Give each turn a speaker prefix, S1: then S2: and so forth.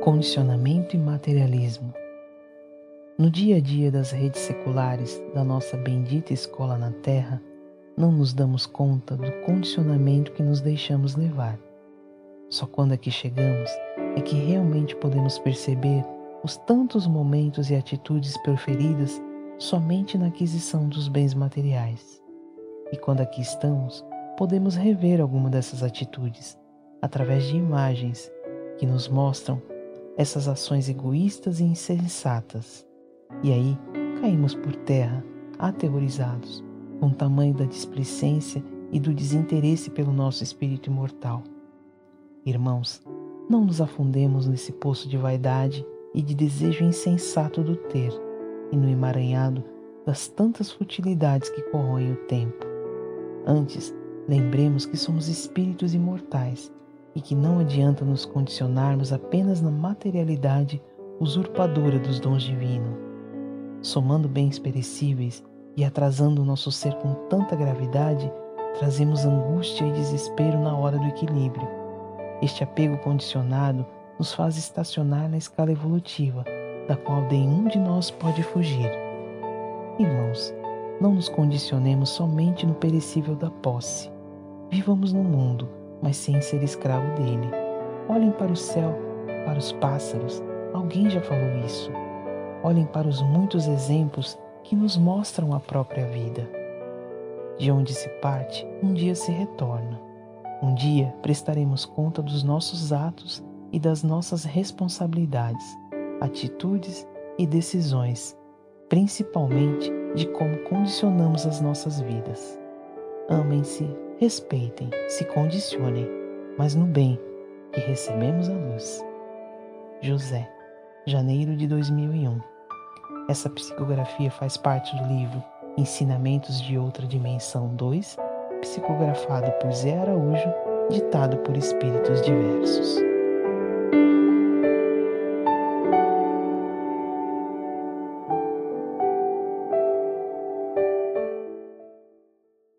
S1: Condicionamento e materialismo. No dia a dia das redes seculares da nossa bendita escola na Terra, não nos damos conta do condicionamento que nos deixamos levar. Só quando aqui chegamos é que realmente podemos perceber os tantos momentos e atitudes preferidas somente na aquisição dos bens materiais. E quando aqui estamos, podemos rever alguma dessas atitudes através de imagens que nos mostram essas ações egoístas e insensatas. E aí caímos por terra, aterrorizados, com o tamanho da displicência e do desinteresse pelo nosso espírito imortal. Irmãos, não nos afundemos nesse poço de vaidade e de desejo insensato do ter, e no emaranhado das tantas futilidades que corroem o tempo. Antes, lembremos que somos espíritos imortais e que não adianta nos condicionarmos apenas na materialidade usurpadora dos dons divinos. Somando bens perecíveis e atrasando o nosso ser com tanta gravidade, trazemos angústia e desespero na hora do equilíbrio. Este apego condicionado nos faz estacionar na escala evolutiva, da qual nenhum de nós pode fugir. Irmãos, não nos condicionemos somente no perecível da posse. Vivamos no mundo mas sem ser escravo dele. Olhem para o céu, para os pássaros, alguém já falou isso. Olhem para os muitos exemplos que nos mostram a própria vida. De onde se parte, um dia se retorna. Um dia prestaremos conta dos nossos atos e das nossas responsabilidades, atitudes e decisões, principalmente de como condicionamos as nossas vidas. Amem-se respeitem, se condicionem, mas no bem que recebemos a luz. José, janeiro de 2001. Essa psicografia faz parte do livro Ensinamentos de Outra Dimensão 2, psicografado por Zé Araújo, ditado por espíritos diversos.